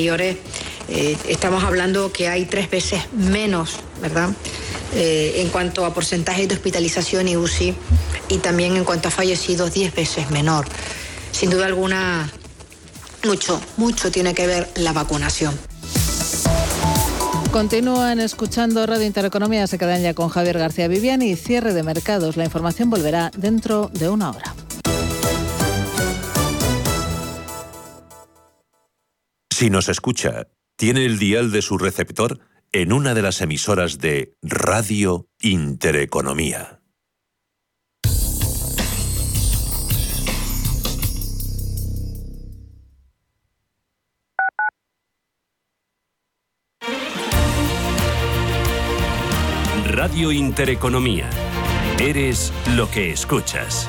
Eh, estamos hablando que hay tres veces menos, ¿verdad? Eh, en cuanto a porcentaje de hospitalización y UCI y también en cuanto a fallecidos, diez veces menor. Sin duda alguna, mucho, mucho tiene que ver la vacunación. Continúan escuchando Radio Intereconomía, se quedan ya con Javier García Viviani y cierre de mercados. La información volverá dentro de una hora. Si nos escucha, tiene el dial de su receptor en una de las emisoras de Radio Intereconomía. Radio Intereconomía. Eres lo que escuchas.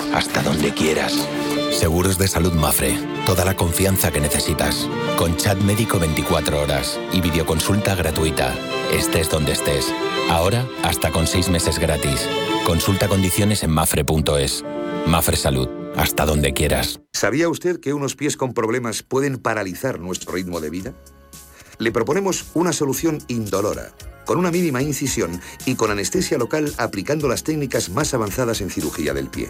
hasta donde quieras. Seguros de Salud Mafre. Toda la confianza que necesitas. Con chat médico 24 horas y videoconsulta gratuita. Estés donde estés. Ahora hasta con 6 meses gratis. Consulta condiciones en mafre.es. Mafre Salud. Hasta donde quieras. ¿Sabía usted que unos pies con problemas pueden paralizar nuestro ritmo de vida? Le proponemos una solución indolora, con una mínima incisión y con anestesia local aplicando las técnicas más avanzadas en cirugía del pie.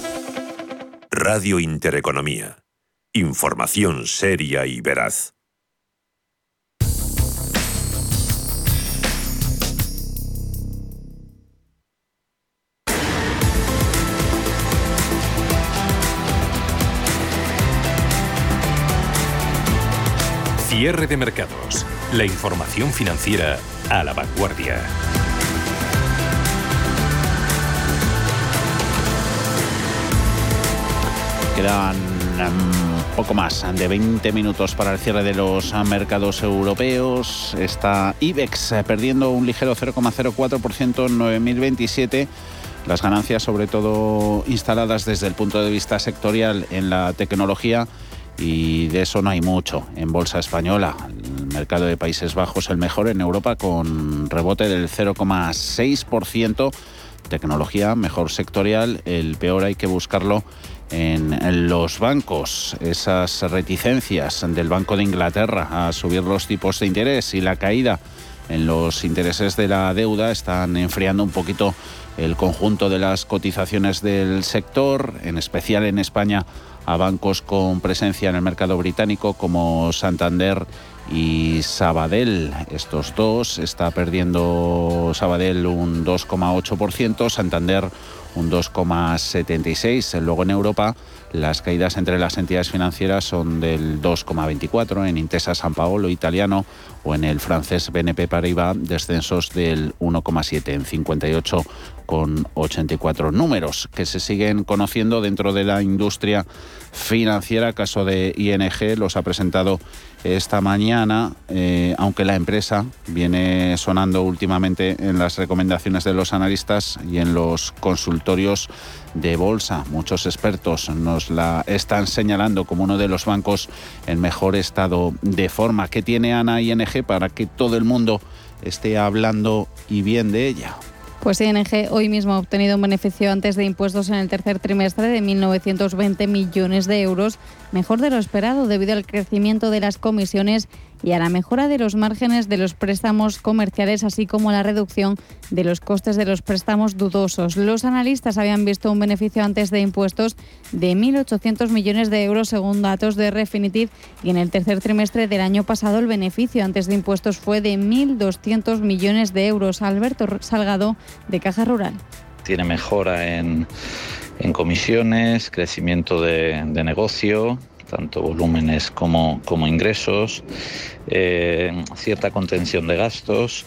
Radio Intereconomía. Información seria y veraz. Cierre de mercados. La información financiera a la vanguardia. Quedan um, poco más de 20 minutos para el cierre de los mercados europeos. Está IBEX eh, perdiendo un ligero 0,04% en 9.027. Las ganancias, sobre todo instaladas desde el punto de vista sectorial en la tecnología, y de eso no hay mucho en Bolsa Española. El mercado de Países Bajos el mejor en Europa con rebote del 0,6%. Tecnología mejor sectorial, el peor hay que buscarlo en los bancos, esas reticencias del Banco de Inglaterra a subir los tipos de interés y la caída en los intereses de la deuda están enfriando un poquito el conjunto de las cotizaciones del sector, en especial en España a bancos con presencia en el mercado británico como Santander y Sabadell. Estos dos está perdiendo Sabadell un 2,8%, Santander un 2,76%. Luego en Europa las caídas entre las entidades financieras son del 2,24%, en Intesa San Paolo italiano o en el francés BNP Paribas descensos del 1,7 en 58 con 84 números que se siguen conociendo dentro de la industria financiera. Caso de ING los ha presentado esta mañana, eh, aunque la empresa viene sonando últimamente en las recomendaciones de los analistas y en los consultorios de bolsa. Muchos expertos nos la están señalando como uno de los bancos en mejor estado de forma. que tiene Ana ING para que todo el mundo esté hablando y bien de ella? Pues ING hoy mismo ha obtenido un beneficio antes de impuestos en el tercer trimestre de 1.920 millones de euros, mejor de lo esperado debido al crecimiento de las comisiones y a la mejora de los márgenes de los préstamos comerciales, así como la reducción de los costes de los préstamos dudosos. Los analistas habían visto un beneficio antes de impuestos de 1.800 millones de euros según datos de Refinitiv y en el tercer trimestre del año pasado el beneficio antes de impuestos fue de 1.200 millones de euros. Alberto Salgado, de Caja Rural. Tiene mejora en, comisiones, crecimiento de, de negocio, tanto volúmenes como, como ingresos, eh, cierta contención de gastos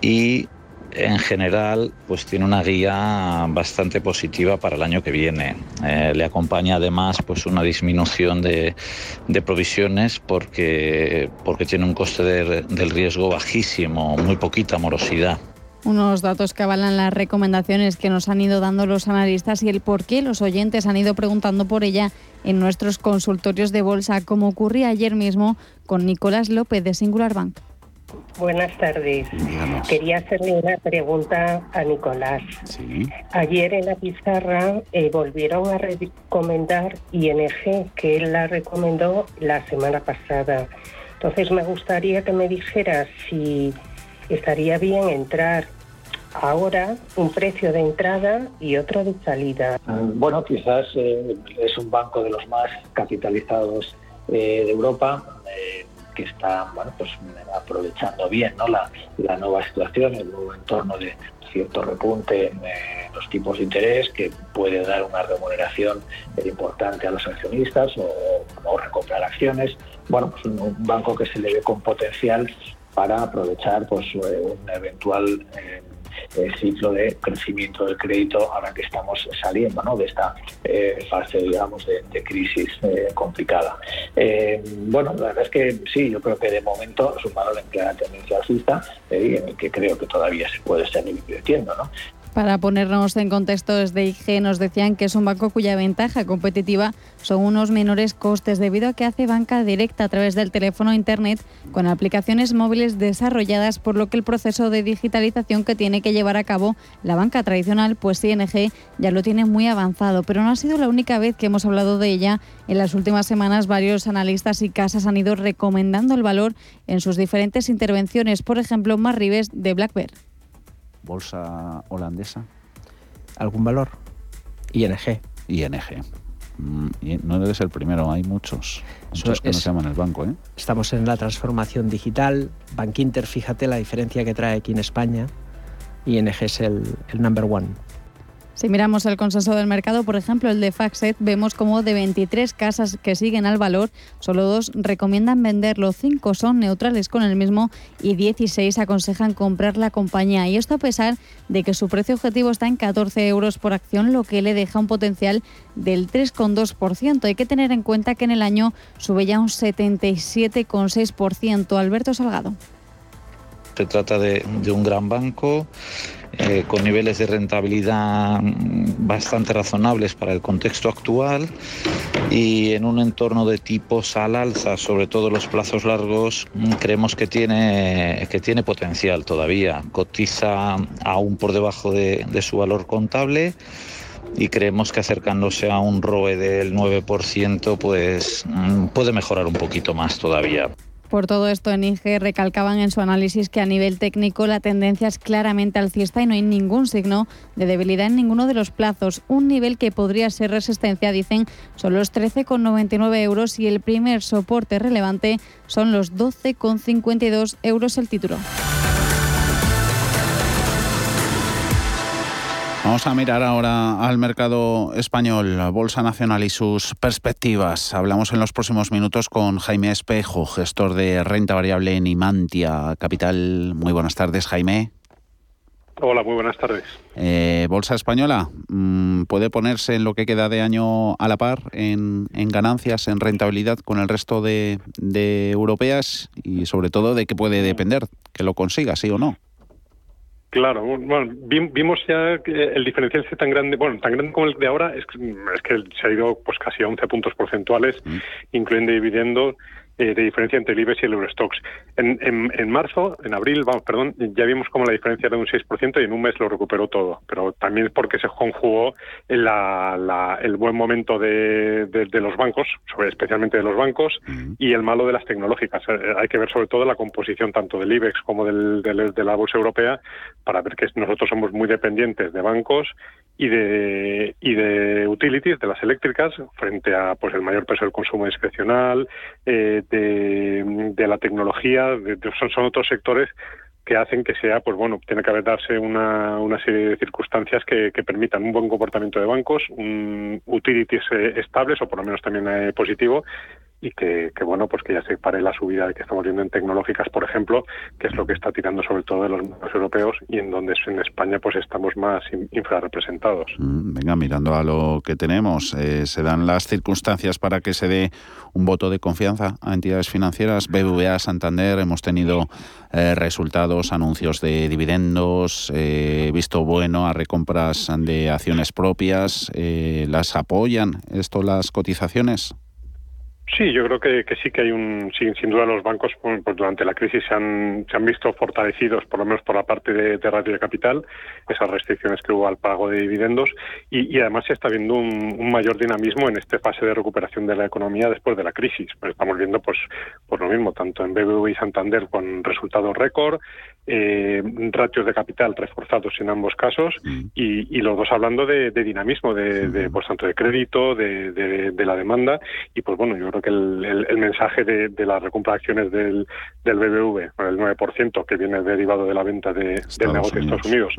y en general pues tiene una guía bastante positiva para el año que viene. Eh, le acompaña además pues una disminución de, provisiones porque, porque tiene un coste del riesgo bajísimo, muy poquita morosidad unos datos que avalan las recomendaciones que nos han ido dando los analistas y el por qué los oyentes han ido preguntando por ella en nuestros consultorios de bolsa, como ocurría ayer mismo con Nicolás López de Singular Bank. Buenas tardes. Quería hacerle una pregunta a Nicolás. Ayer en la pizarra eh, volvieron a recomendar ING, que él la recomendó la semana pasada. Entonces me gustaría que me dijera si estaría bien entrar ahora un precio de entrada y otro de salida. Mm, bueno, quizás eh, es un banco de los más capitalizados eh, de Europa. Eh, que está bueno, pues, aprovechando bien ¿no? la, nueva situación, el nuevo entorno de cierto repunte en los tipos de interés que puede dar una remuneración importante a los accionistas o, recomprar acciones. Bueno, pues un, banco que se le ve con potencial para aprovechar pues, un eventual ciclo de crecimiento del crédito ahora que estamos saliendo de esta eh, fase, digamos, de, crisis eh, complicada. bueno, la verdad es que sí, yo creo que de momento es un valor en clara tendencia alcista y en el que creo que todavía se puede seguir invirtiendo. ¿no? Para ponernos en contexto, desde IG nos decían que es un banco cuya ventaja competitiva son unos menores costes debido a que hace banca directa a través del teléfono e Internet con aplicaciones móviles desarrolladas, por lo que el proceso de digitalización que tiene que llevar a cabo la banca tradicional, pues ING ya lo tiene muy avanzado. Pero no ha sido la única vez que hemos hablado de ella. En las últimas semanas varios analistas y casas han ido recomendando el valor en sus diferentes intervenciones, por ejemplo, Marribes de Black Bear bolsa holandesa? ¿Algún valor? ING. ING. Mm, no debe ser el primero, hay muchos, muchos que no se llaman el banco. ¿eh? Estamos en la transformación digital. Bankinter, fíjate la diferencia que trae aquí en España. ING es el, el number one. Si miramos el consenso del mercado, por ejemplo, el de Faxet, vemos como de 23 casas que siguen al valor, solo dos recomiendan venderlo, cinco son neutrales con el mismo y 16 aconsejan comprar la compañía. Y esto a pesar de que su precio objetivo está en 14 euros por acción, lo que le deja un potencial del 3,2%. Hay que tener en cuenta que en el año sube ya un 77,6%. Alberto Salgado. Se trata de, de un gran banco eh, con niveles de rentabilidad bastante razonables para el contexto actual y en un entorno de tipos al alza, sobre todo los plazos largos, creemos que tiene, que tiene potencial todavía. Cotiza aún por debajo de, de su valor contable y creemos que acercándose a un ROE del 9% pues mm, puede mejorar un poquito más todavía. Por todo esto, en recalcaban en su análisis que a nivel técnico la tendencia es claramente alcista y no hay ningún signo de debilidad en ninguno de los plazos. Un nivel que podría ser resistencia, dicen, son los 13,99 euros y el primer soporte relevante son los 12,52 euros el título. Vamos a mirar ahora al mercado español, la Bolsa Nacional y sus perspectivas. Hablamos en los próximos minutos con Jaime Espejo, gestor de renta variable en Imantia Capital. Muy buenas tardes, Jaime. Hola, muy buenas tardes. Eh, Bolsa Española, mm, ¿puede ponerse en lo que queda de año a la par en, ganancias, en rentabilidad con el resto de, de europeas? Y sobre todo, ¿de qué puede depender que lo consiga, sí o no? Claro, bueno, vimos ya que el diferencial es tan grande, bueno, tan grande como el de ahora, es, que se ha ido pues casi a 11 puntos porcentuales, mm. incluyendo dividendos, eh, de diferencia entre el IBEX y el Eurostox. En, en, marzo, en abril, vamos, perdón, ya vimos como la diferencia era de un 6% y en un mes lo recuperó todo, pero también es porque se conjugó la, el buen momento de, de, los bancos, sobre, especialmente de los bancos, y el malo de las tecnológicas. Eh, hay que ver sobre todo la composición tanto del IBEX como del, de la bolsa europea para ver que nosotros somos muy dependientes de bancos y de y de utilities de las eléctricas frente a pues el mayor peso del consumo discrecional eh, de, la tecnología son, son otros sectores que hacen que sea, pues bueno, tiene que haber darse una, una serie de circunstancias que, permitan un buen comportamiento de bancos, un utilities eh, estables o por lo menos también eh, positivo y que, bueno, pues que ya se pare la subida que estamos viendo en tecnológicas, por ejemplo, que es lo que está tirando sobre todo de los europeos y en donde en España pues estamos más infrarrepresentados. Mm, venga, mirando a lo que tenemos, eh, ¿se dan las circunstancias para que se dé un voto de confianza a entidades financieras? BBVA, Santander, hemos tenido eh, resultados, anuncios de dividendos, eh, visto bueno a recompras de acciones propias, ¿las apoyan esto las cotizaciones? Sí, yo creo que, sí que hay un, sin, sin duda los bancos pues, pues, durante la crisis se han, se han visto fortalecidos, por lo menos por la parte de, de radio de capital, esas restricciones que hubo al pago de dividendos y, además se está viendo un, mayor dinamismo en esta fase de recuperación de la economía después de la crisis. Pues estamos viendo pues por lo mismo tanto en BBVA y Santander con resultados récord, eh, ratios de capital reforzados en ambos casos mm. y, los dos hablando de, dinamismo, de, pues tanto de crédito, de, de la demanda y pues bueno yo creo que el, mensaje de, las recompra del, del BBV, el 9%, que viene derivado de la venta de, del negocio de Estados Unidos,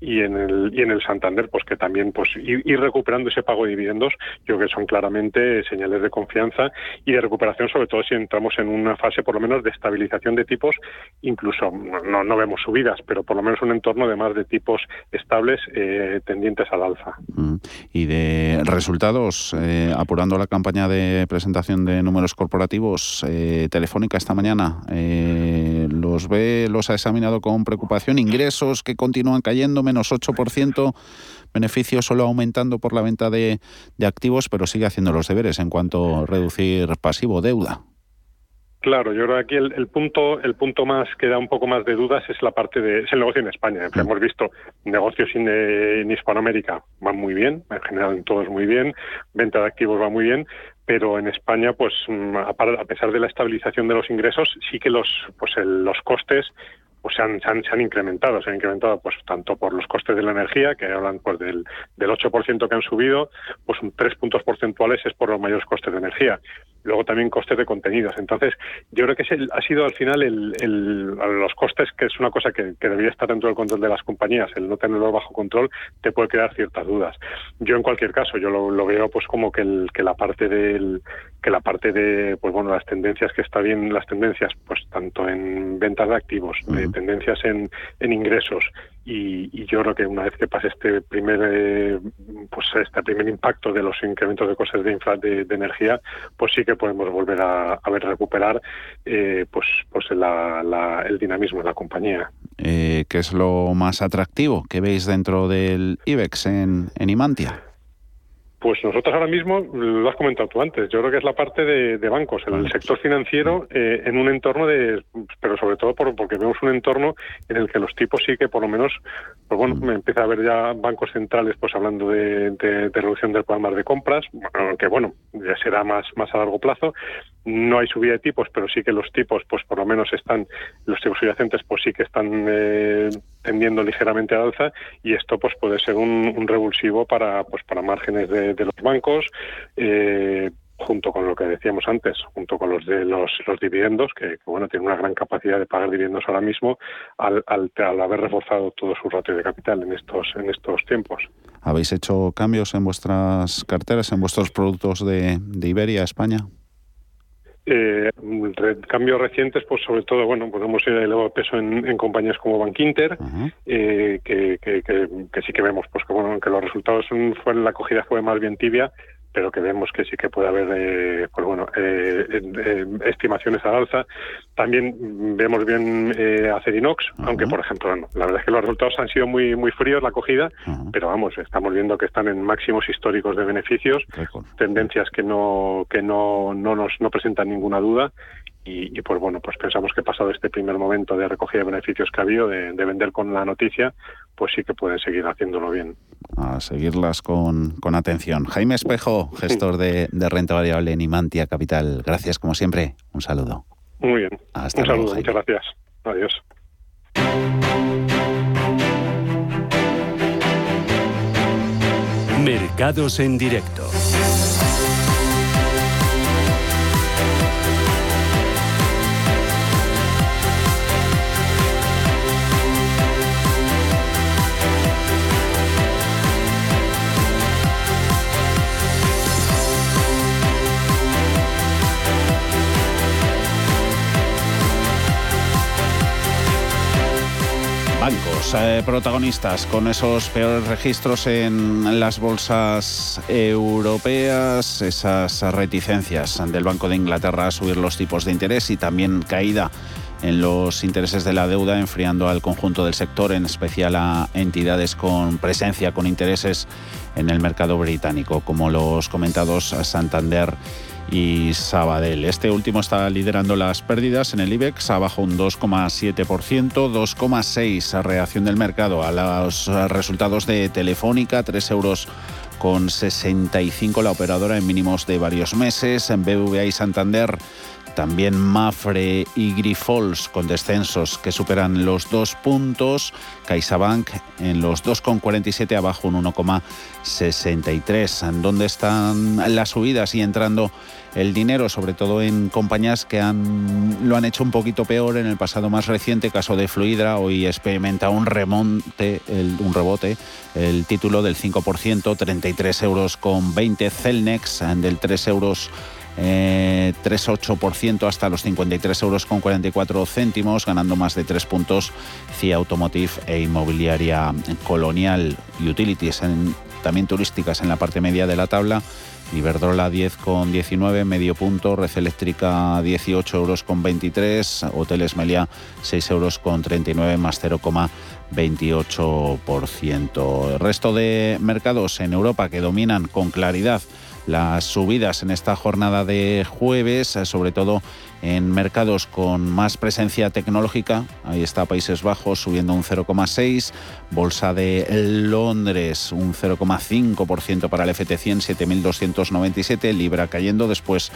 y en el y en el Santander pues que también pues ir, recuperando ese pago de dividendos yo creo que son claramente señales de confianza y de recuperación sobre todo si entramos en una fase por lo menos de estabilización de tipos incluso no, no vemos subidas pero por lo menos un entorno de más de tipos estables eh, tendientes al alza. Mm. y de resultados eh, apurando la campaña de presentación de números corporativos eh, telefónica esta mañana los ve los ha examinado con preocupación ingresos que continúan cayendo menos 8%, beneficios solo aumentando por la venta de, activos, pero sigue haciendo los deberes en cuanto a reducir pasivo, deuda. Claro, yo creo que aquí el, punto el punto más que da un poco más de dudas es la parte de es el negocio en España. Hemos visto negocios en, Hispanoamérica van muy bien, en general en todos muy bien, venta de activos va muy bien, pero en España, pues mm, a, pesar de la estabilización de los ingresos, sí que los pues los costes pues se han, se han, incrementado, se han incrementado pues tanto por los costes de la energía, que hablan pues del, del 8% que han subido, pues un 3 puntos porcentuales es por los mayores costes de energía luego también costes de contenidos. Entonces, yo creo que ha sido al final el, los costes, que es una cosa que, que, debería estar dentro del control de las compañías, el no tenerlo bajo control, te puede crear ciertas dudas. Yo, en cualquier caso, yo lo, veo pues como que, el, que la parte del que la parte de pues bueno las tendencias que está bien las tendencias pues tanto en ventas de activos tendencias en, en ingresos. Y, yo creo que una vez que pase este primer eh, pues este primer impacto de los incrementos de costes de, infra, de, energía pues sí que podemos volver a, ver recuperar eh, pues pues el dinamismo de la compañía. Eh, ¿qué es lo más atractivo que veis dentro del IBEX en, en Imantia? Pues nosotros ahora mismo, lo has comentado tú antes, yo creo que es la parte de, bancos, el sector financiero eh, en un entorno de, pero sobre todo por, porque vemos un entorno en el que los tipos sí que por lo menos, pues bueno, me empieza a ver ya bancos centrales pues hablando de, reducción del programa de compras, que bueno, ya será más, más a largo plazo, no hay subida de tipos, pero sí que los tipos, pues por lo menos están, los tipos subyacentes, pues sí que están eh, tendiendo ligeramente al alza y esto pues puede ser un, revulsivo para, pues para márgenes de, los bancos. Eh, junto con lo que decíamos antes, junto con los de los, los dividendos, que, bueno, tienen una gran capacidad de pagar dividendos ahora mismo al, al, haber reforzado todo su ratio de capital en estos, en estos tiempos. ¿Habéis hecho cambios en vuestras carteras, en vuestros productos de, de Iberia, España? Eh, cambios recientes, pues sobre todo, bueno, podemos ir elevado peso en, compañías como Bank Inter, eh, que, sí que vemos, pues que bueno, que los resultados fueron, la acogida fue más bien tibia, pero que vemos que sí que puede haber, eh, pues bueno, estimaciones al alza. También vemos bien Acerinox, aunque por ejemplo, la verdad es que los resultados han sido muy muy fríos la acogida, pero vamos, estamos viendo que están en máximos históricos de beneficios, tendencias que no que no, no nos no presentan ninguna duda y, pues bueno, pues pensamos que pasado este primer momento de recogida de beneficios que ha habido, de, vender con la noticia, pues sí que pueden seguir haciéndolo bien. A seguirlas con, con atención. Jaime Espejo, gestor de, de, renta variable en Imantia Capital. Gracias, como siempre. Un saludo. Muy bien. Hasta Un saludo, muchas gracias. Adiós. Mercados en directo. Eh, protagonistas con esos peores registros en las bolsas europeas, esas reticencias del Banco de Inglaterra a subir los tipos de interés y también caída en los intereses de la deuda, enfriando al conjunto del sector, en especial a entidades con presencia, con intereses en el mercado británico, como los comentados Santander y Sabadell. Este último está liderando las pérdidas en el IBEX, abajo un 2,7%, 2,6% reacción del mercado a los resultados de Telefónica, 3 euros con 65 la operadora en mínimos de varios meses, en BVA y Santander también Mafre y Grifols con descensos que superan los dos puntos. CaixaBank en los 2,47 abajo un 1,63. ¿Dónde están las subidas y entrando el dinero? Sobre todo en compañías que han, lo han hecho un poquito peor en el pasado más reciente, caso de Fluidra. Hoy experimenta un remonte, un rebote, el título del 5%, 33 euros con 20. Celnex del 3 euros eh, 3,8% hasta los 53 euros con 44 céntimos, ganando más de 3 puntos CIA Automotive e Inmobiliaria Colonial Utilities, también turísticas en la parte media de la tabla. Iberdrola 10 con 19, medio punto, Red Eléctrica 18 euros con 23, Hoteles Melia 6 euros con 39 más 0,28%. El resto de mercados en Europa que dominan con claridad las subidas en esta jornada de jueves, sobre todo en mercados con más presencia tecnológica. Ahí está Países Bajos subiendo un 0,6, Bolsa de Londres un 0,5% para el FT100, 7.297, Libra cayendo después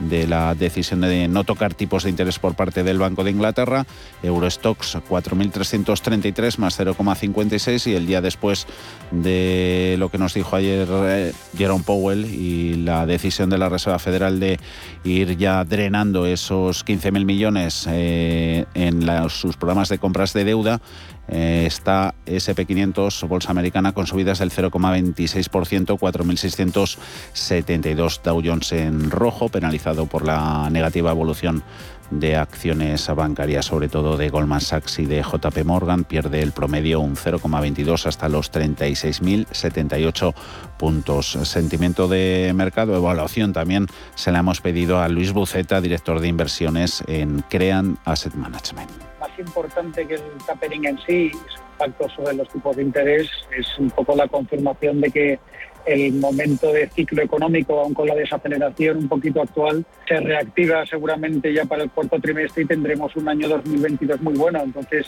de la decisión de no tocar tipos de interés por parte del Banco de Inglaterra, Eurostox 4.333 más 0,56 y el día después de lo que nos dijo ayer eh, Jerome Powell y la decisión de la Reserva Federal de ir ya drenando esos 15.000 millones eh, en sus programas de compras de deuda, eh, está SP500, Bolsa Americana, con subidas del 0,26%, 4.672 Dow Jones en rojo, penalizado por la negativa evolución de acciones bancarias, sobre todo de Goldman Sachs y de JP Morgan, pierde el promedio un 0,22 hasta los 36.078 puntos. Sentimiento de mercado, evaluación también se la hemos pedido a Luis Buceta, director de inversiones en Crean Asset Management importante que el tapering en sí, su impacto sobre los tipos de interés, es un poco la confirmación de que el momento de ciclo económico, aun con la desaceleración un poquito actual, se reactiva seguramente ya para el cuarto trimestre y tendremos un año 2022 muy bueno. Entonces,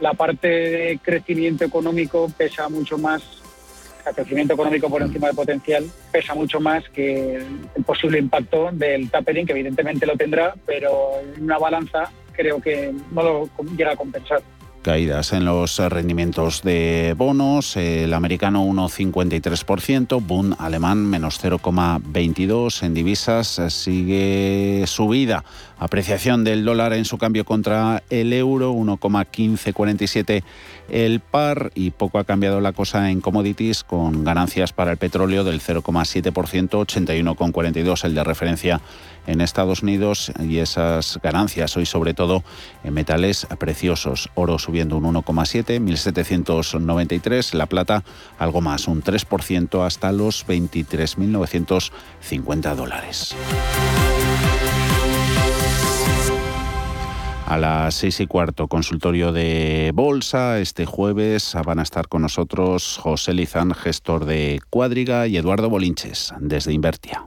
la parte de crecimiento económico pesa mucho más, el crecimiento económico por encima del potencial pesa mucho más que el posible impacto del tapering, que evidentemente lo tendrá, pero en una balanza creo que no lo llega a compensar. Caídas en los rendimientos de bonos, el americano 1,53%, Bund alemán menos 0,22%, en divisas sigue subida, apreciación del dólar en su cambio contra el euro, 1,1547 el par y poco ha cambiado la cosa en commodities con ganancias para el petróleo del 0,7%, 81,42 el de referencia en Estados Unidos y esas ganancias hoy sobre todo en metales preciosos. Oro subiendo un 1,7, 1793, la plata algo más, un 3% hasta los 23.950 dólares. A las seis y cuarto, consultorio de bolsa. Este jueves van a estar con nosotros José Lizán, gestor de Cuádriga, y Eduardo Bolinches, desde Invertia.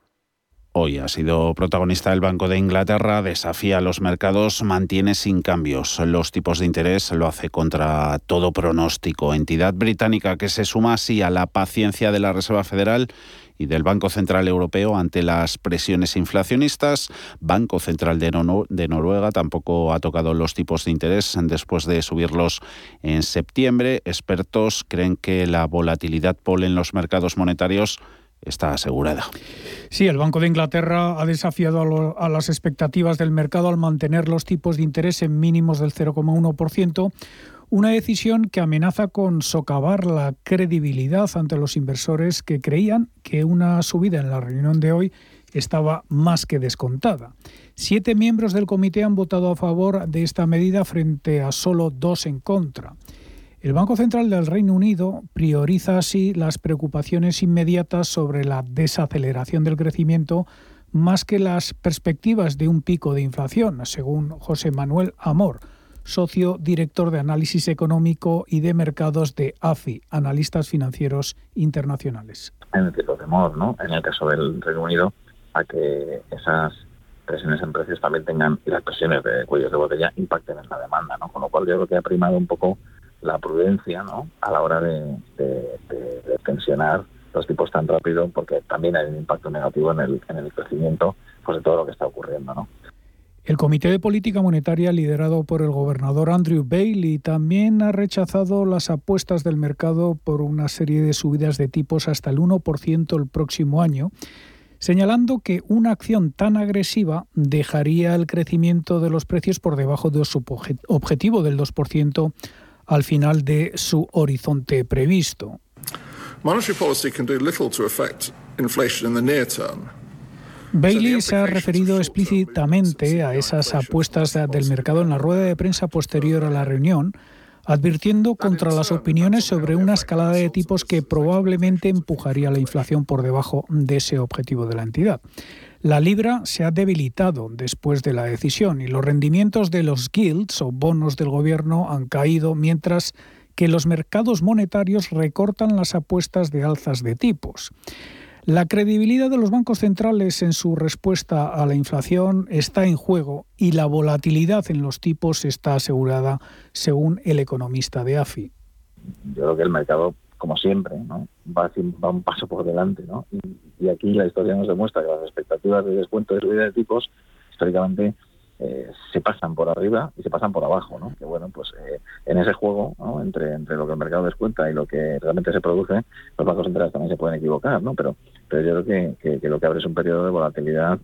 Hoy ha sido protagonista el Banco de Inglaterra, desafía los mercados, mantiene sin cambios los tipos de interés, lo hace contra todo pronóstico. Entidad británica que se suma así a la paciencia de la Reserva Federal y del Banco Central Europeo ante las presiones inflacionistas. Banco Central de, de, Noruega tampoco ha tocado los tipos de interés después de subirlos en septiembre. Expertos creen que la volatilidad pole en los mercados monetarios está asegurada. Sí, el Banco de Inglaterra ha desafiado a, las expectativas del mercado al mantener los tipos de interés en mínimos del 0,1%, una decisión que amenaza con socavar la credibilidad ante los inversores que creían que una subida en la reunión de hoy estaba más que descontada. Siete miembros del comité han votado a favor de esta medida frente a solo dos en contra. El Banco Central del Reino Unido prioriza así las preocupaciones inmediatas sobre la desaceleración del crecimiento más que las perspectivas de un pico de inflación, según José Manuel Amor, socio director de análisis económico y de mercados de AFI, analistas financieros internacionales. En el tipo temor, ¿no? En el caso del Reino Unido, a que esas presiones en precios también tengan y las presiones de cuellos de botella impacten en la demanda, ¿no? Con lo cual yo creo que ha primado un poco la prudencia ¿no? a la hora de, tensionar los tipos tan rápido porque también hay un impacto negativo en el, en el crecimiento pues, de todo lo que está ocurriendo. ¿no? El Comité de Política Monetaria, liderado por el gobernador Andrew Bailey, también ha rechazado las apuestas del mercado por una serie de subidas de tipos hasta el 1% el próximo año, señalando que una acción tan agresiva dejaría el crecimiento de los precios por debajo de su objetivo del 2% al final de su horizonte previsto. Bailey se ha referido explícitamente a esas apuestas del mercado en la rueda de prensa posterior a la reunión, advirtiendo contra las opiniones sobre una escalada de tipos que probablemente empujaría la inflación por debajo de ese objetivo de la entidad. La libra se ha debilitado después de la decisión y los rendimientos de los guilds o bonos del gobierno han caído mientras que los mercados monetarios recortan las apuestas de alzas de tipos. La credibilidad de los bancos centrales en su respuesta a la inflación está en juego y la volatilidad en los tipos está asegurada, según el economista de AFI. Yo creo que el mercado como siempre, ¿no? Va, va un paso por delante. ¿no? Y, aquí la historia nos demuestra que las expectativas de descuento de subida de tipos históricamente eh, se pasan por arriba y se pasan por abajo, ¿no? Que bueno, pues eh, en ese juego, ¿no? entre, entre lo que el mercado descuenta y lo que realmente se produce, los bancos centrales también se pueden equivocar, ¿no? Pero, pero yo creo que, que, lo que abre es un periodo de volatilidad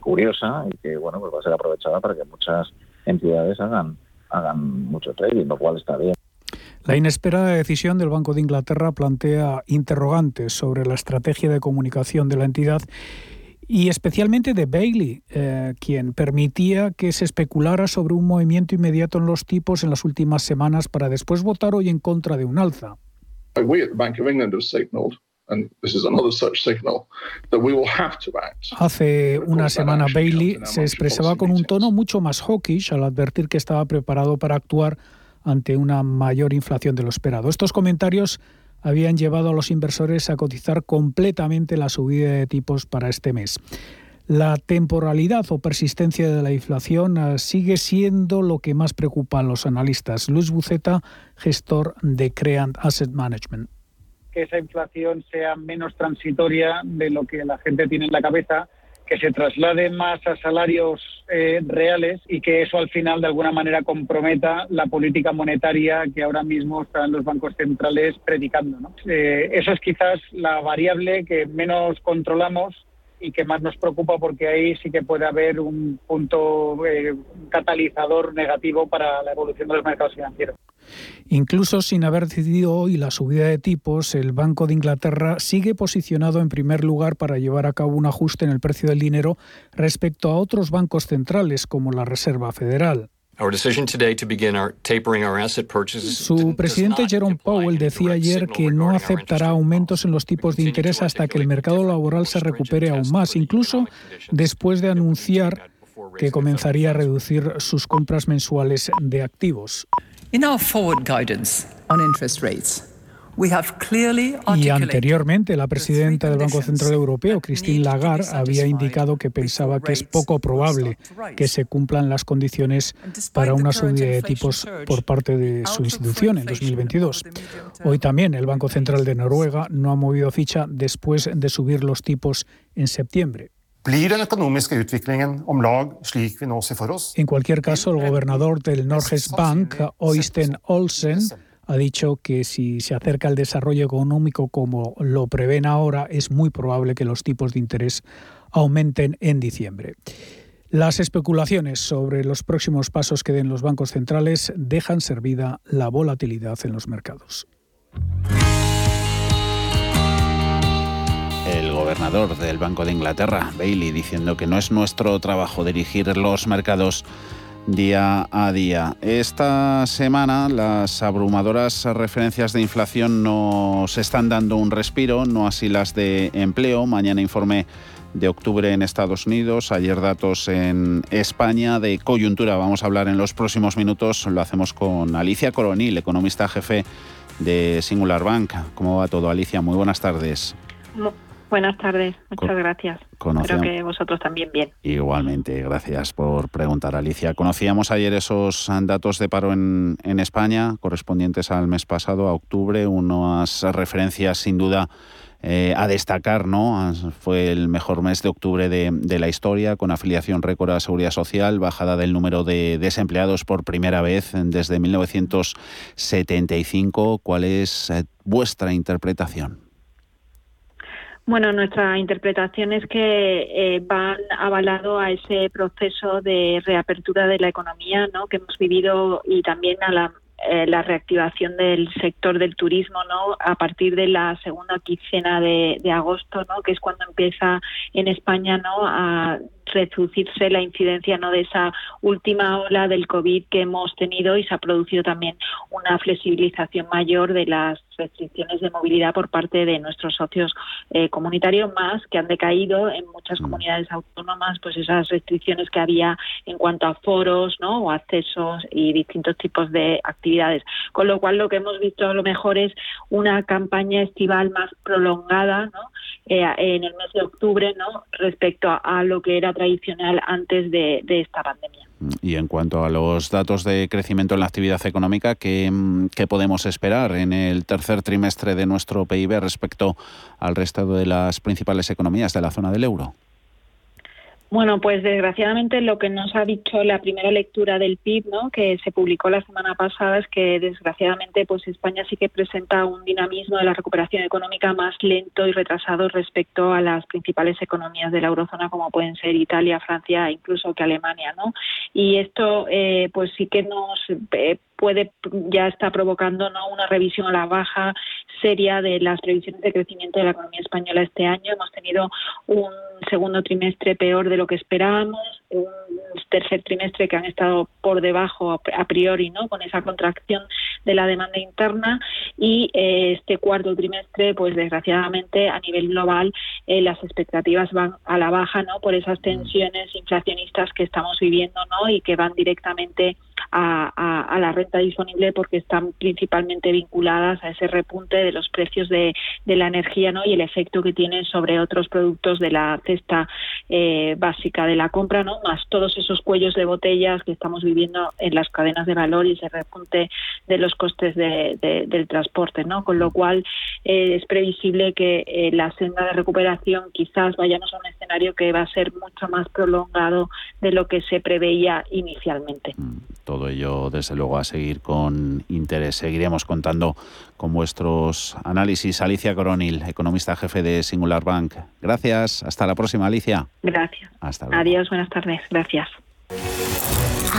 curiosa y que bueno, pues va a ser aprovechada para que muchas entidades hagan hagan mucho trading, lo cual está bien. La inesperada decisión del Banco de Inglaterra plantea interrogantes sobre la estrategia de comunicación de la entidad y especialmente de Bailey, eh, quien permitía que se especulara sobre un movimiento inmediato en los tipos en las últimas semanas para después votar hoy en contra de un alza. Hace una semana Bailey se expresaba con un tono mucho más hawkish al advertir que estaba preparado para actuar ante una mayor inflación de lo esperado. Estos comentarios habían llevado a los inversores a cotizar completamente la subida de tipos para este mes. La temporalidad o persistencia de la inflación eh, sigue siendo lo que más preocupa a los analistas. Luis Buceta, gestor de Creant Asset Management. Que esa inflación sea menos transitoria de lo que la gente tiene en la cabeza que se traslade más a salarios eh, reales y que eso al final de alguna manera comprometa la política monetaria que ahora mismo están los bancos centrales predicando. ¿no? Eh, eso es quizás la variable que menos controlamos y que más nos preocupa porque ahí sí que puede haber un punto eh, catalizador negativo para la evolución de los mercados financieros. Incluso sin haber decidido hoy la subida de tipos, el Banco de Inglaterra sigue posicionado en primer lugar para llevar a cabo un ajuste en el precio del dinero respecto a otros bancos centrales como la Reserva Federal. Su presidente Jerome Powell decía ayer que no aceptará aumentos en los tipos de interés hasta que el mercado laboral se recupere aún más, incluso después de anunciar que comenzaría a reducir sus compras mensuales de activos. Y anteriormente, la presidenta del Banco Central Europeo, Christine Lagarde, había indicado que pensaba que es poco probable que se cumplan las condiciones para una subida de tipos por parte de su institución en 2022. Hoy también el Banco Central de Noruega no ha movido ficha después de subir los tipos en septiembre. En cualquier caso, el gobernador del Norges Bank, Oysten Olsen, ha dicho que si se acerca el desarrollo económico como lo prevén ahora, es muy probable que los tipos de interés aumenten en diciembre. Las especulaciones sobre los próximos pasos que den los bancos centrales dejan servida la volatilidad en los mercados. Gobernador del Banco de Inglaterra, Bailey, diciendo que no es nuestro trabajo dirigir los mercados día a día. Esta semana las abrumadoras referencias de inflación nos están dando un respiro, no así las de empleo. Mañana informe de octubre en Estados Unidos, ayer datos en España de coyuntura. Vamos a hablar en los próximos minutos, lo hacemos con Alicia Coronil, economista jefe de Singular Bank. ¿Cómo va todo, Alicia? Muy buenas tardes. Buenas tardes, muchas gracias. Espero que vosotros también bien. Igualmente, gracias por preguntar, Alicia. Conocíamos ayer esos datos de paro en, en España, correspondientes al mes pasado, a octubre, unas referencias sin duda eh, a destacar, ¿no? Fue el mejor mes de octubre de, de, la historia, con afiliación récord a Seguridad Social, bajada del número de desempleados por primera vez desde 1975. ¿Cuál es eh, vuestra interpretación? Bueno, nuestra interpretación es que eh, van avalado a ese proceso de reapertura de la economía ¿no? que hemos vivido y también a la, eh, la reactivación del sector del turismo ¿no? a partir de la segunda quincena de, agosto, ¿no? que es cuando empieza en España ¿no? a reducirse la incidencia no de esa última ola del COVID que hemos tenido y se ha producido también una flexibilización mayor de las restricciones de movilidad por parte de nuestros socios eh, comunitarios más que han decaído en muchas mm. comunidades autónomas pues esas restricciones que había en cuanto a foros ¿no? o accesos y distintos tipos de actividades con lo cual lo que hemos visto a lo mejor es una campaña estival más prolongada ¿no? Eh, en el mes de octubre no respecto a lo que era tradicional antes de, esta pandemia. Y en cuanto a los datos de crecimiento en la actividad económica, ¿qué, ¿qué, podemos esperar en el tercer trimestre de nuestro PIB respecto al resto de las principales economías de la zona del euro? Bueno, pues desgraciadamente lo que nos ha dicho la primera lectura del PIB, ¿no? que se publicó la semana pasada, es que desgraciadamente pues España sí que presenta un dinamismo de la recuperación económica más lento y retrasado respecto a las principales economías de la eurozona, como pueden ser Italia, Francia, incluso que Alemania, ¿no? Y esto, eh, pues sí que nos eh, puede ya está provocando ¿no? una revisión a la baja seria de las previsiones de crecimiento de la economía española este año. Hemos tenido un segundo trimestre peor de lo que esperábamos, un tercer trimestre que han estado por debajo a priori, ¿no? Con esa contracción de la demanda interna y eh, este cuarto trimestre, pues desgraciadamente a nivel global eh, las expectativas van a la baja, ¿no? Por esas tensiones inflacionistas que estamos viviendo, ¿no? Y que van directamente a, la renta disponible porque están principalmente vinculadas a ese repunte de los precios de, la energía ¿no? y el efecto que tiene sobre otros productos de la cesta eh, básica de la compra, ¿no? más todos esos cuellos de botellas que estamos viviendo en las cadenas de valor y ese repunte de los costes del transporte. ¿no? Con lo cual eh, es previsible que eh, la senda de recuperación quizás vayamos a un escenario que va a ser mucho más prolongado de lo que se preveía inicialmente. Mm todo ello, desde luego, a seguir con interés. Seguiremos contando con vuestros análisis. Alicia Coronil, economista jefe de Singular Bank. Gracias. Hasta la próxima, Alicia. Gracias. Hasta luego. Adiós, buenas tardes. Gracias.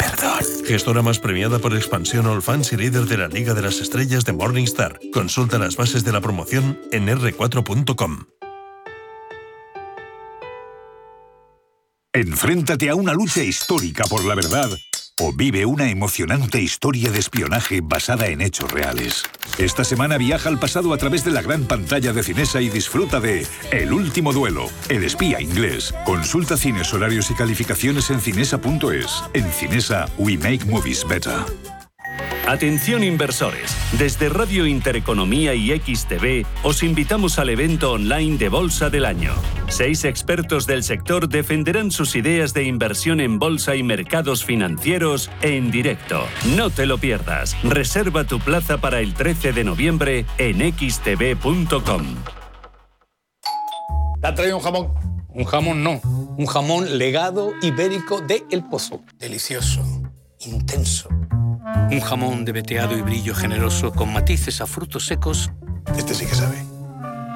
Perdón. Gestora más premiada por expansión All Fans y líder de la Liga de las Estrellas de Morningstar. Consulta las bases de la promoción en r4.com. Enfréntate a una lucha histórica por la verdad o vive una emocionante historia de espionaje basada en hechos reales. Esta semana viaja al pasado a través de la gran pantalla de Cinesa y disfruta de El último duelo, El espía inglés. Consulta cines, horarios y calificaciones en cinesa.es. En Cinesa, we make movies better. Atención inversores, desde Radio Intereconomía y XTV os invitamos al evento online de Bolsa del Año. Seis expertos del sector defenderán sus ideas de inversión en bolsa y mercados financieros en directo. No te lo pierdas. Reserva tu plaza para el 13 de noviembre en xtv.com. ¿Te ha traído un jamón? Un jamón no, un jamón legado ibérico de El Pozo. Delicioso, intenso un jamón de veteado y brillo generoso con matices a frutos secos. Este sí que sabe.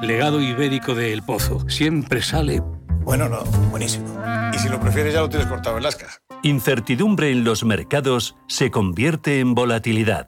Legado ibérico de El Pozo. Siempre sale. Bueno, no, buenísimo. Y si lo prefieres, ya lo tienes cortado en lasca. Incertidumbre en los mercados se convierte en volatilidad.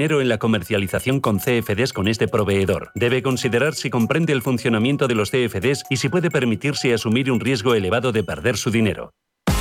en la comercialización con CFDs con este proveedor. Debe considerar si comprende el funcionamiento de los CFDs y si puede permitirse asumir un riesgo elevado de perder su dinero.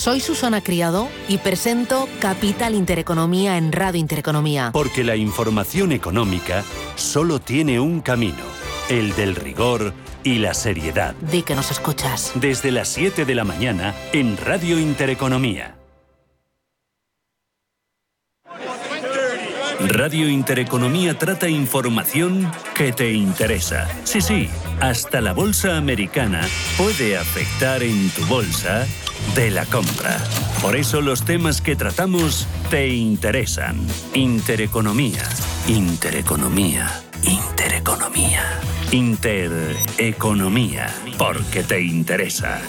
soy Susana Criado y presento Capital Intereconomía en Radio Intereconomía. Porque la información económica solo tiene un camino, el del rigor y la seriedad. Di que nos escuchas. Desde las 7 de la mañana en Radio Intereconomía. Radio Intereconomía trata información que te interesa. Sí, sí, hasta la bolsa americana puede afectar en tu bolsa de la compra. Por eso los temas que tratamos te interesan. Intereconomía, intereconomía, intereconomía, intereconomía, porque te interesa.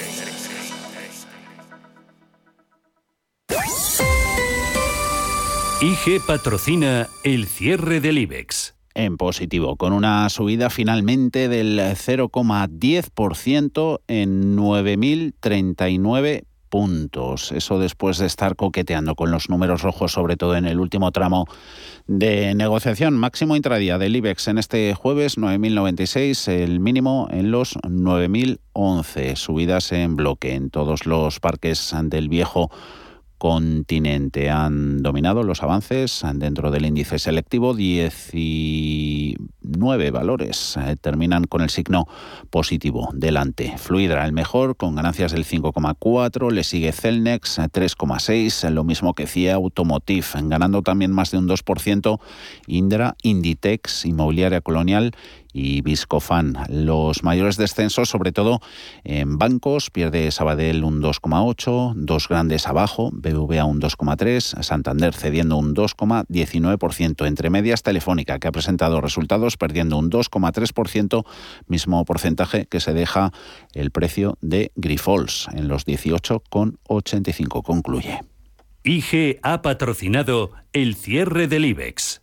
IG patrocina el cierre del IBEX. En positivo, con una subida finalmente del 0,10% en 9.039 puntos. Eso después de estar coqueteando con los números rojos, sobre todo en el último tramo de negociación. Máximo intradía del IBEX en este jueves, 9.096, el mínimo en los 9.011. Subidas en bloque en todos los parques del viejo continente. Han dominado los avances dentro del índice selectivo. 19 valores eh, terminan con el signo positivo delante. Fluidra el mejor con ganancias del 5,4. Le sigue Celnex 3,6. Lo mismo que CIA Automotive ganando también más de un 2%. Indra, Inditex, Inmobiliaria Colonial y Viscofan. Los mayores descensos, sobre todo en bancos, pierde Sabadell un 2,8, dos grandes abajo, BBVA un 2,3, Santander cediendo un 2,19%, entre medias Telefónica, que ha presentado resultados perdiendo un 2,3%, mismo porcentaje que se deja el precio de Grifols en los 18,85. Concluye. IG ha patrocinado el cierre del IBEX.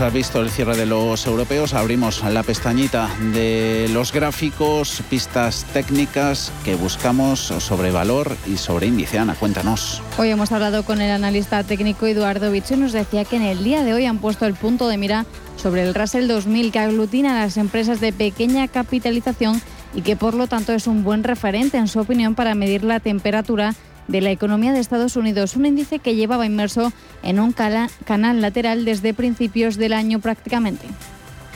Hemos visto el cierre de los europeos, abrimos la pestañita de los gráficos, pistas técnicas que buscamos sobre valor y sobre índice. Ana, cuéntanos. Hoy hemos hablado con el analista técnico Eduardo Bicho y nos decía que en el día de hoy han puesto el punto de mira sobre el Russell 2000 que aglutina a las empresas de pequeña capitalización y que por lo tanto es un buen referente en su opinión para medir la temperatura de la economía de Estados Unidos, un índice que llevaba inmerso en un canal lateral desde principios del año prácticamente.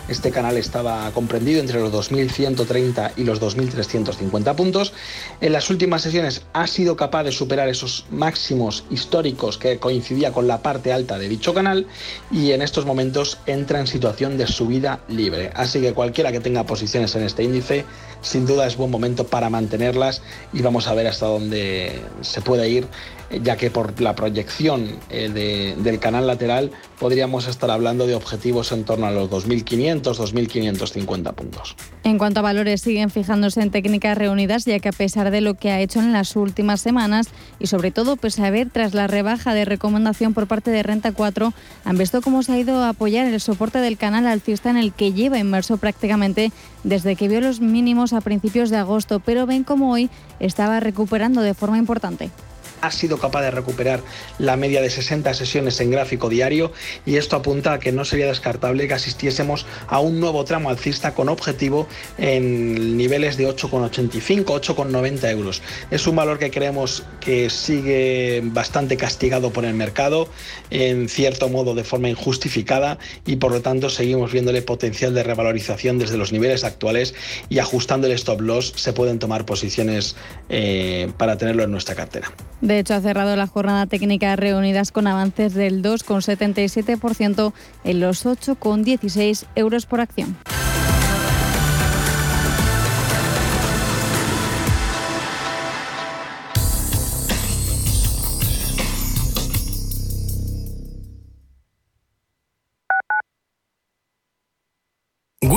Este canal estaba comprendido entre los 2.130 y los 2.350 puntos. En las últimas sesiones ha sido capaz de superar esos máximos históricos que coincidía con la parte alta de dicho canal y en estos momentos entra en situación de subida libre. Así que cualquiera que tenga posiciones en este índice, sin duda es buen momento para mantenerlas y vamos a ver hasta dónde se puede ir ya que por la proyección eh, del canal lateral podríamos estar hablando de objetivos en torno a los 2.500, 2.550 puntos. En cuanto a valores, siguen fijándose en técnicas reunidas, ya que a pesar de lo que ha hecho en las últimas semanas y sobre todo pese a ver tras la rebaja de recomendación por parte de Renta 4, han visto cómo se ha ido a apoyar el soporte del canal alcista en el que lleva inmerso prácticamente desde que vio los mínimos a principios de agosto, pero ven como hoy estaba recuperando de forma importante ha sido capaz de recuperar la media de 60 sesiones en gráfico diario y esto apunta a que no sería descartable que asistiésemos a un nuevo tramo alcista con objetivo en niveles de 8,85, 8,90 euros. Es un valor que creemos que sigue bastante castigado por el mercado, en cierto modo de forma injustificada y por lo tanto seguimos viéndole potencial de revalorización desde los niveles actuales y ajustando el stop loss se pueden tomar posiciones eh, para tenerlo en nuestra cartera. De hecho, ha cerrado la jornada técnica reunidas con avances del 2,77% en los 8,16 euros por acción.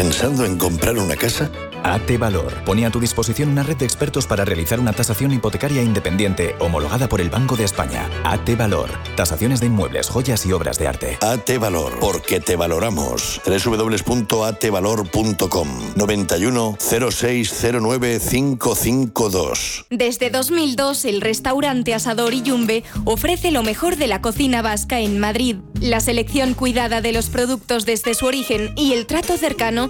¿Pensando en comprar una casa? AT Valor pone a tu disposición una red de expertos para realizar una tasación hipotecaria independiente homologada por el Banco de España. AT Valor. Tasaciones de inmuebles, joyas y obras de arte. AT Valor. Porque te valoramos. www.atvalor.com 91 0609 552. Desde 2002, el restaurante Asador y Yumbe ofrece lo mejor de la cocina vasca en Madrid. La selección cuidada de los productos desde su origen y el trato cercano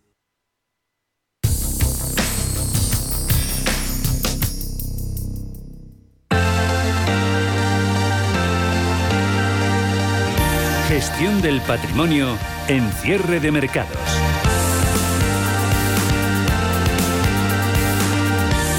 Gestión del patrimonio en cierre de mercados.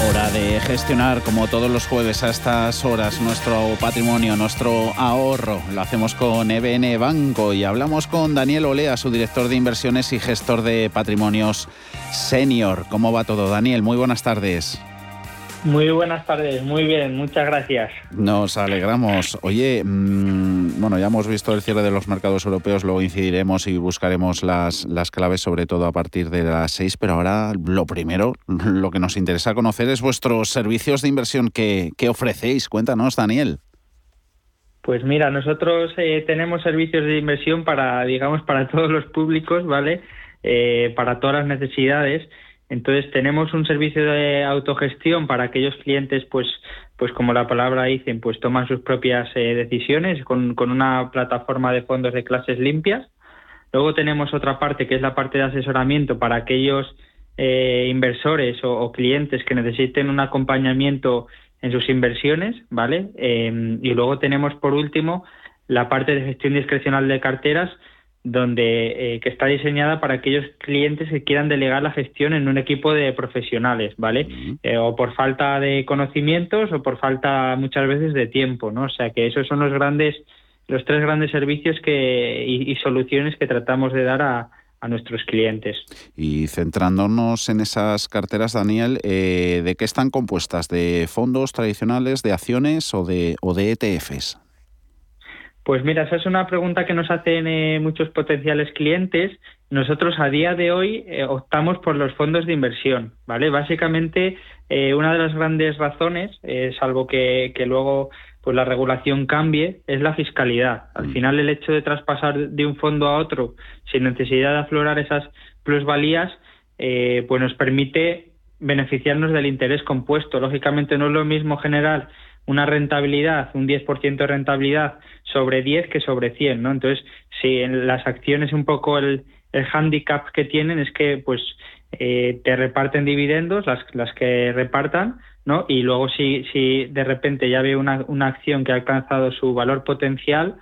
Hora de gestionar, como todos los jueves a estas horas, nuestro patrimonio, nuestro ahorro. Lo hacemos con EBN Banco y hablamos con Daniel Olea, su director de inversiones y gestor de patrimonios senior. ¿Cómo va todo, Daniel? Muy buenas tardes. Muy buenas tardes, muy bien, muchas gracias. Nos alegramos. Oye, mmm, bueno, ya hemos visto el cierre de los mercados europeos, luego incidiremos y buscaremos las, las claves, sobre todo a partir de las seis, pero ahora lo primero, lo que nos interesa conocer es vuestros servicios de inversión que, que ofrecéis. Cuéntanos, Daniel. Pues mira, nosotros eh, tenemos servicios de inversión para, digamos, para todos los públicos, ¿vale? Eh, para todas las necesidades. Entonces tenemos un servicio de autogestión para aquellos clientes, pues, pues como la palabra dicen, pues toman sus propias eh, decisiones con, con, una plataforma de fondos de clases limpias. Luego tenemos otra parte que es la parte de asesoramiento para aquellos eh, inversores o, clientes que necesiten un acompañamiento en sus inversiones, ¿vale? Eh, y luego tenemos por último la parte de gestión discrecional de carteras donde eh, que está diseñada para aquellos clientes que quieran delegar la gestión en un equipo de profesionales, ¿vale? Eh, o por falta de conocimientos o por falta muchas veces de tiempo, ¿no? O sea que esos son los grandes, los tres grandes servicios que y, y soluciones que tratamos de dar a, a nuestros clientes. Y centrándonos en esas carteras, Daniel, eh, ¿de qué están compuestas? ¿De fondos tradicionales, de acciones o de, o de ETFs? Pues mira, esa es una pregunta que nos hacen eh, muchos potenciales clientes. Nosotros a día de hoy eh, optamos por los fondos de inversión, ¿vale? Básicamente, eh, una de las grandes razones, salvo que, que, luego pues la regulación cambie, es la fiscalidad. Al final, el hecho de traspasar de un fondo a otro sin necesidad de aflorar esas plusvalías, pues nos permite beneficiarnos del interés compuesto. Lógicamente, no es lo mismo generar una rentabilidad, un 10% de rentabilidad sobre 10 que sobre 100, ¿no? Entonces, si en las acciones un poco el, el handicap que tienen es que pues eh, te reparten dividendos, las, las que repartan, ¿no? Y luego si, si de repente ya veo una, una acción que ha alcanzado su valor potencial,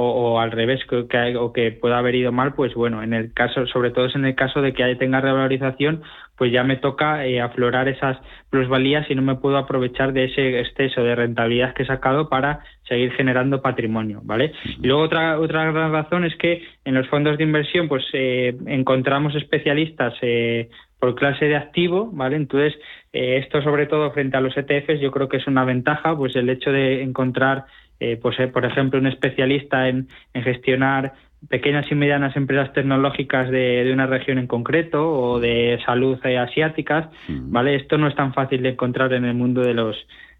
o, o, al revés que, que, o que pueda haber ido mal, pues bueno, en el caso, sobre todo es en el caso de que tenga revalorización, pues ya me toca eh, aflorar esas plusvalías y no me puedo aprovechar de ese exceso de rentabilidad que he sacado para seguir generando patrimonio, ¿vale? Y luego otra otra gran razón es que en los fondos de inversión, pues eh, encontramos especialistas eh, por clase de activo, ¿vale? Entonces, eh, esto sobre todo frente a los ETFs, yo creo que es una ventaja, pues el hecho de encontrar eh, pues, eh, por ejemplo, un especialista en, en, gestionar pequeñas y medianas empresas tecnológicas de, de una región en concreto o de salud eh, asiáticas, mm. ¿vale? Esto no es tan fácil de encontrar en el mundo de los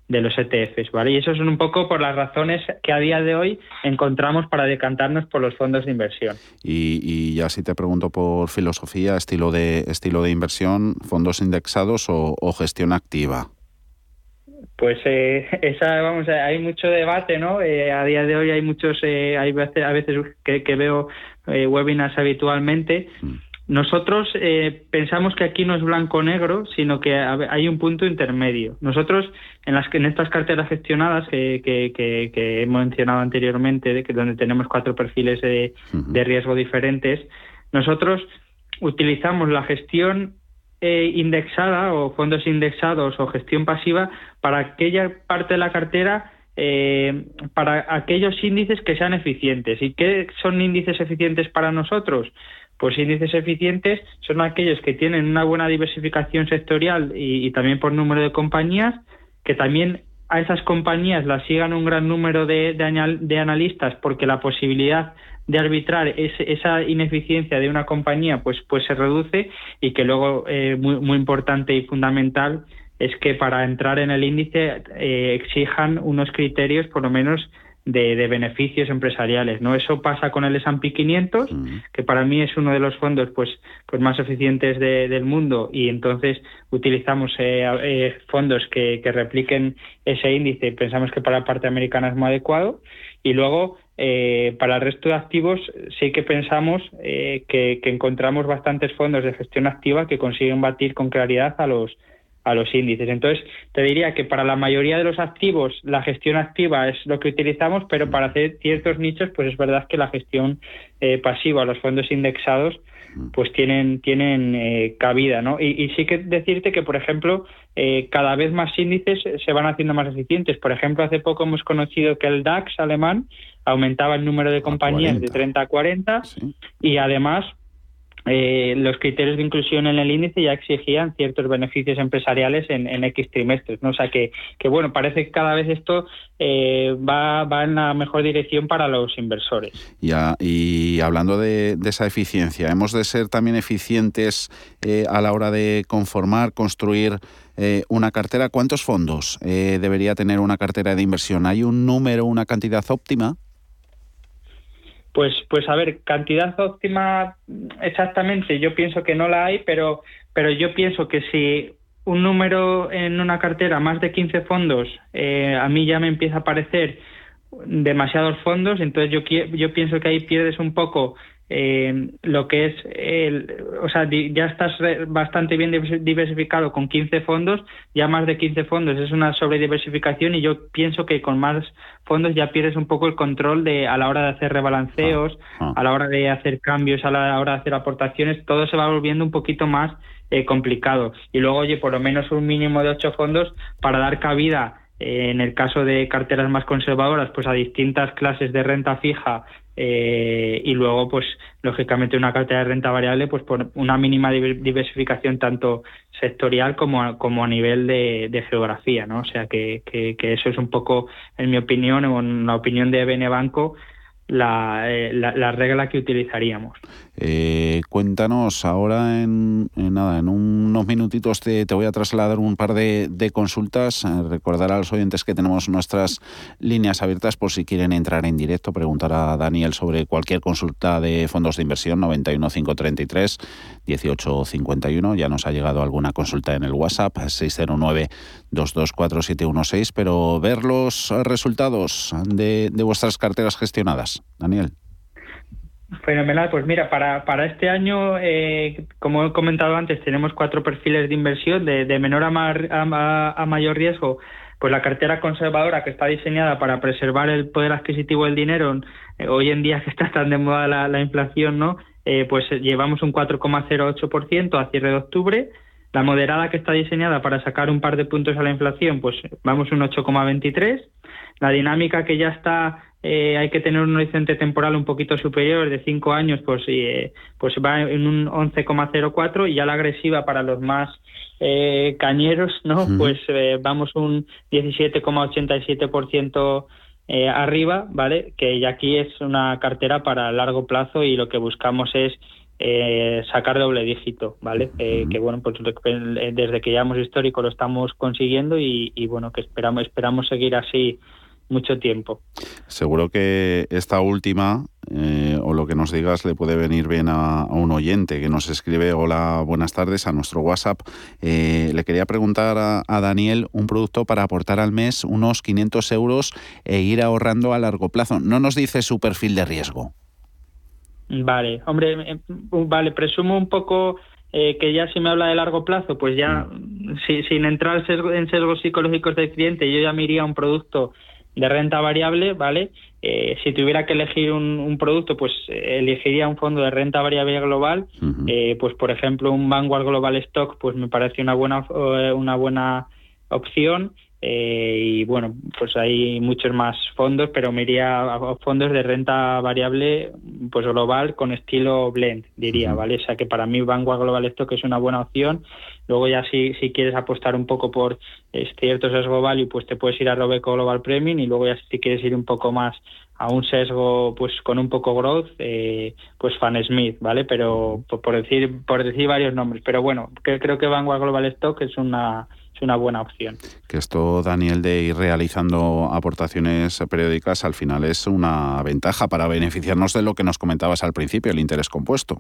de los ETFs, ¿vale? Y eso son un poco por las razones que a día de hoy encontramos para decantarnos por los fondos de inversión. Y, y ya si te pregunto por filosofía, estilo de estilo de inversión, fondos indexados o, o gestión activa. Pues eh, esa, vamos, hay mucho debate, ¿no? Eh, a día de hoy hay muchos, eh, hay veces, a veces que, que veo eh, webinars habitualmente. Mm. Nosotros eh, pensamos que aquí no es blanco-negro, sino que hay un punto intermedio. Nosotros, en, las, en estas carteras gestionadas que, que, que, que he mencionado anteriormente, de que donde tenemos cuatro perfiles de, riesgo diferentes, nosotros utilizamos la gestión eh, indexada o fondos indexados o gestión pasiva para aquella parte de la cartera eh, para aquellos índices que sean eficientes. ¿Y qué son índices eficientes para nosotros? Pues índices eficientes son aquellos que tienen una buena diversificación sectorial y, también por número de compañías, que también a esas compañías las sigan un gran número de, de, de analistas porque la posibilidad de arbitrar esa ineficiencia de una compañía pues pues se reduce y que luego eh, muy, muy importante y fundamental es que para entrar en el índice eh, exijan unos criterios por lo menos de, beneficios empresariales. ¿no? Eso pasa con el S&P 500, que para mí es uno de los fondos pues, pues más eficientes del mundo y entonces utilizamos eh, eh, fondos que, repliquen ese índice. Pensamos que para la parte americana es muy adecuado. Y luego, eh, para el resto de activos, sí que pensamos que encontramos bastantes fondos de gestión activa que consiguen batir con claridad a los a los índices. Entonces, te diría que para la mayoría de los activos la gestión activa es lo que utilizamos, pero para hacer ciertos nichos, pues es verdad que la gestión eh, pasiva, los fondos indexados, pues tienen tienen eh, cabida, ¿no? Y, sí que decirte que, por ejemplo, eh, cada vez más índices se van haciendo más eficientes. Por ejemplo, hace poco hemos conocido que el DAX alemán aumentaba el número de compañías de 30 a 40 y además eh, los criterios de inclusión en el índice ya exigían ciertos beneficios empresariales en, X trimestres. ¿no? O sea que, bueno, parece que cada vez esto eh, va, va, en la mejor dirección para los inversores. Ya, y hablando de, esa eficiencia, ¿hemos de ser también eficientes eh, a la hora de conformar, construir una cartera? ¿Cuántos fondos debería tener una cartera de inversión? ¿Hay un número, una cantidad óptima? Pues, pues a ver, cantidad óptima exactamente, yo pienso que no la hay, pero, pero yo pienso que si un número en una cartera, más de 15 fondos, eh, a mí ya me empieza a parecer demasiados fondos, entonces yo, yo pienso que ahí pierdes un poco eh, lo que es, el, o sea, ya estás bastante bien diversificado con 15 fondos, ya más de 15 fondos es una sobrediversificación y yo pienso que con más fondos ya pierdes un poco el control de a la hora de hacer rebalanceos, ah, ah. a la hora de hacer cambios, a la hora de hacer aportaciones, todo se va volviendo un poquito más eh, complicado. Y luego, oye, por lo menos un mínimo de 8 fondos para dar cabida eh, en el caso de carteras más conservadoras, pues a distintas clases de renta fija eh, y luego, pues lógicamente una cartera de renta variable, pues por una mínima diversificación tanto sectorial como a, como a nivel de, geografía, ¿no? O sea que, que, eso es un poco, en mi opinión, o en la opinión de BN Banco, eh, la, la, regla que utilizaríamos. Eh, cuéntanos ahora en, nada, en unos minutitos te, te, voy a trasladar un par de, consultas. Eh, recordar a los oyentes que tenemos nuestras líneas abiertas por si quieren entrar en directo, preguntar a Daniel sobre cualquier consulta de fondos de inversión 91533 1851. Ya nos ha llegado alguna consulta en el WhatsApp 609 224716, pero ver los resultados de, de vuestras carteras gestionadas, Daniel. Fenomenal, pues mira, para, para este año, eh, como he comentado antes, tenemos cuatro perfiles de inversión de, de menor a, a, mayor riesgo. Pues la cartera conservadora que está diseñada para preservar el poder adquisitivo del dinero, eh, hoy en día que está tan de moda la, la inflación, ¿no? Eh, pues llevamos un 4,08% a cierre de octubre la moderada que está diseñada para sacar un par de puntos a la inflación, pues vamos un 8,23. La dinámica que ya está, eh, hay que tener un horizonte temporal un poquito superior, de 5 años, pues, eh, pues va en un 11,04 y ya la agresiva para los más eh, cañeros, ¿no? Pues vamos un 17,87% arriba, ¿vale? Que ya aquí es una cartera para largo plazo y lo que buscamos es eh, sacar doble dígito, ¿vale? Eh, que bueno, pues desde que llevamos histórico lo estamos consiguiendo y, bueno, que esperamos, esperamos seguir así mucho tiempo. Seguro que esta última, eh, o lo que nos digas, le puede venir bien a, un oyente que nos escribe, hola, buenas tardes, a nuestro WhatsApp. le quería preguntar a, a, Daniel un producto para aportar al mes unos 500 euros e ir ahorrando a largo plazo. No nos dice su perfil de riesgo. Vale, hombre, eh, vale, presumo un poco eh, que ya si me habla de largo plazo, pues ya sin entrar en sesgos psicológicos del cliente, yo ya me iría a un producto de renta variable, ¿vale? Eh, si tuviera que elegir un, producto, pues elegiría un fondo de renta variable global, pues por ejemplo un Vanguard Global Stock, pues me parece una buena una buena opción eh, y bueno, pues hay muchos más fondos, pero me iría a fondos de renta variable pues global con estilo blend, diría, ¿vale? O sea que para mí Vanguard Global Stock es una buena opción. Luego ya si, si quieres apostar un poco por ciertos sesgo value, pues te puedes ir a Robeco Global Premium y luego ya si quieres ir un poco más a un sesgo pues con un poco growth, eh, pues Fan Smith, ¿vale? Pero por, decir por decir varios nombres, pero bueno, creo que Vanguard Global Stock es una es una buena opción. Que esto, Daniel, de ir realizando aportaciones periódicas, al final es una ventaja para beneficiarnos de lo que nos comentabas al principio, el interés compuesto.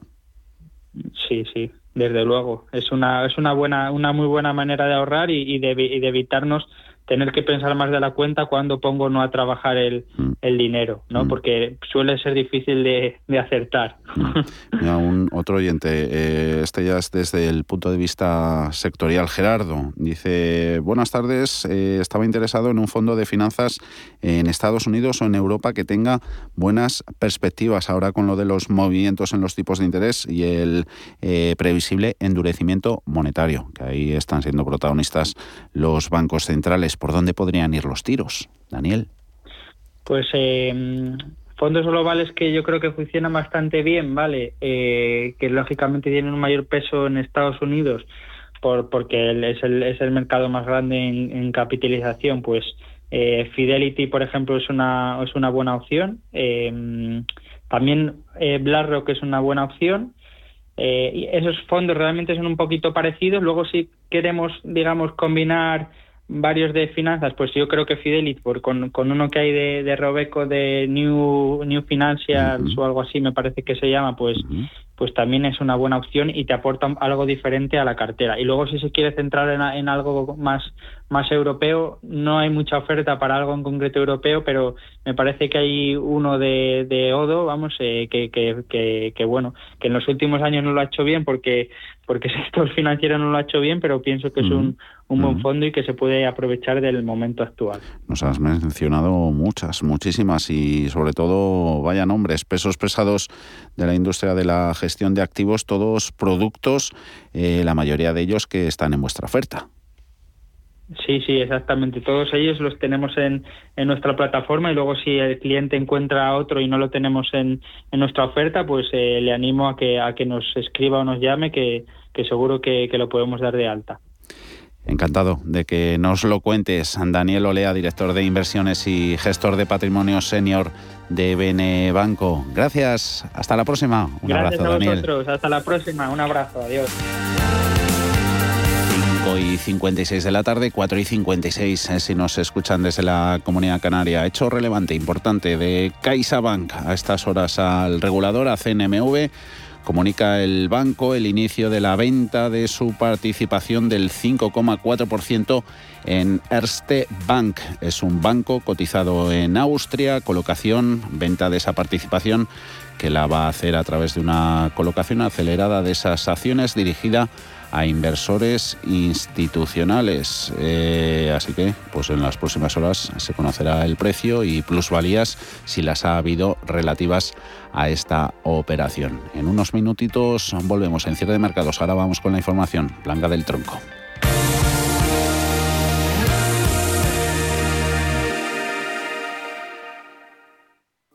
Sí, sí, desde luego. Es una, es una buena, una muy buena manera de ahorrar y, de, y de evitarnos tener que pensar más de la cuenta cuando pongo no a trabajar el, mm. el dinero, ¿no? Mm. Porque suele ser difícil de, de acertar. Mm. un otro oyente, eh, este ya es desde el punto de vista sectorial, Gerardo, dice, buenas tardes, eh, estaba interesado en un fondo de finanzas en Estados Unidos o en Europa que tenga buenas perspectivas ahora con lo de los movimientos en los tipos de interés y el eh, previsible endurecimiento monetario, que ahí están siendo protagonistas los bancos centrales ¿Por dónde podrían ir los tiros, Daniel? Pues eh, fondos globales que yo creo que funcionan bastante bien, ¿vale? Eh, que lógicamente tienen un mayor peso en Estados Unidos por, porque es, el, es el mercado más grande en, capitalización, pues eh, Fidelity, por ejemplo, es una, es una buena opción. también BlackRock es una buena opción. y esos fondos realmente son un poquito parecidos. Luego, si queremos, digamos, combinar varios de finanzas, pues yo creo que Fidelity, por, con, con uno que hay de, de Robeco de New, New Financials o algo así, me parece que se llama, pues, pues también es una buena opción y te aporta algo diferente a la cartera. Y luego si se quiere centrar en, en algo más, más europeo, no hay mucha oferta para algo en concreto europeo, pero me parece que hay uno de, de Odo, vamos, eh, que, que, que, bueno, que en los últimos años no lo ha hecho bien porque porque el sector financiero no lo ha hecho bien, pero pienso que es un, un buen fondo y que se puede aprovechar del momento actual. Nos has mencionado muchas, muchísimas y sobre todo, vaya nombres, pesos pesados de la industria de la gestión de activos, todos productos, eh, la mayoría de ellos que están en vuestra oferta. Sí, sí, exactamente. Todos ellos los tenemos en, en, nuestra plataforma y luego si el cliente encuentra otro y no lo tenemos en, en nuestra oferta, pues eh, le animo a que, a que nos escriba o nos llame, que, que seguro que, lo podemos dar de alta. Encantado de que nos lo cuentes. Daniel Olea, director de inversiones y gestor de patrimonio senior de Bene Banco. Gracias. Hasta la próxima. Un Gracias abrazo, a vosotros. Hasta la próxima. Un abrazo. Adiós y 56 de la tarde, 4 y 56 eh, si nos escuchan desde la Comunidad Canaria. Hecho relevante, importante de CaixaBank a estas horas al regulador, a CNMV. Comunica el banco el inicio de la venta de su participación del 5,4% en Erste Bank. Es un banco cotizado en Austria, colocación, venta de esa participación que la va a hacer a través de una colocación acelerada de esas acciones dirigida inversores institucionales. Eh, así que, pues en las próximas horas se conocerá el precio y plusvalías si las ha habido relativas a esta operación. En unos minutitos volvemos en cierre de mercados. Ahora vamos con la información. Blanca del Tronco.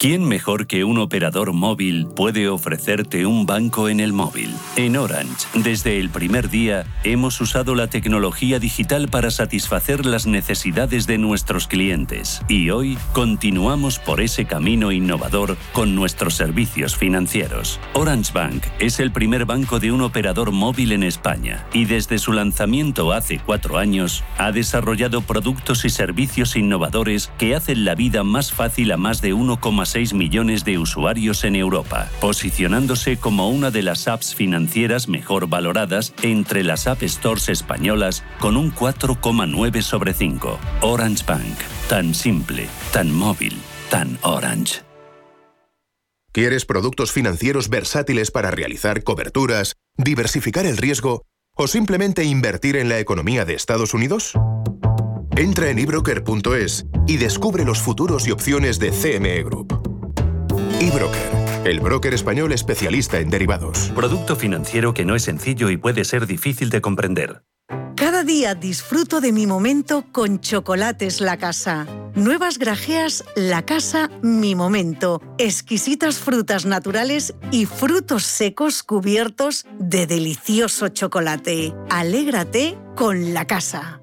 ¿Quién mejor que un operador móvil puede ofrecerte un banco en el móvil? En Orange, desde el primer día, hemos usado la tecnología digital para satisfacer las necesidades de nuestros clientes y hoy continuamos por ese camino innovador con nuestros servicios financieros. Orange Bank es el primer banco de un operador móvil en España y desde su lanzamiento hace cuatro años ha desarrollado productos y servicios innovadores que hacen la vida más fácil a más de 1,6 millones de usuarios en Europa, posicionándose como una de las apps financieras mejor valoradas entre las App Stores españolas con un 4,9 sobre 5. Orange Bank, tan simple, tan móvil, tan orange. ¿Quieres productos financieros versátiles para realizar coberturas, diversificar el riesgo o simplemente invertir en la economía de Estados Unidos? Entra en ebroker.es y descubre los futuros y opciones de CME Group. eBroker, el broker español especialista en derivados. Producto financiero que no es sencillo y puede ser difícil de comprender. Cada día disfruto de mi momento con Chocolates La Casa. Nuevas grajeas La Casa Mi Momento. Exquisitas frutas naturales y frutos secos cubiertos de delicioso chocolate. Alégrate con La Casa.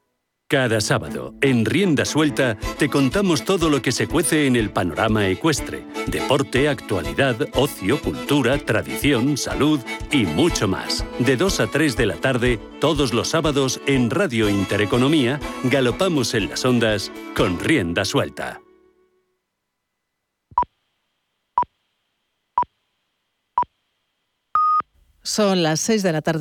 Cada sábado, en Rienda Suelta, te contamos todo lo que se cuece en el panorama ecuestre. Deporte, actualidad, ocio, cultura, tradición, salud y mucho más. De 2 a 3 de la tarde, todos los sábados, en Radio Intereconomía, galopamos en las ondas con Rienda Suelta. Son las 6 de la tarde.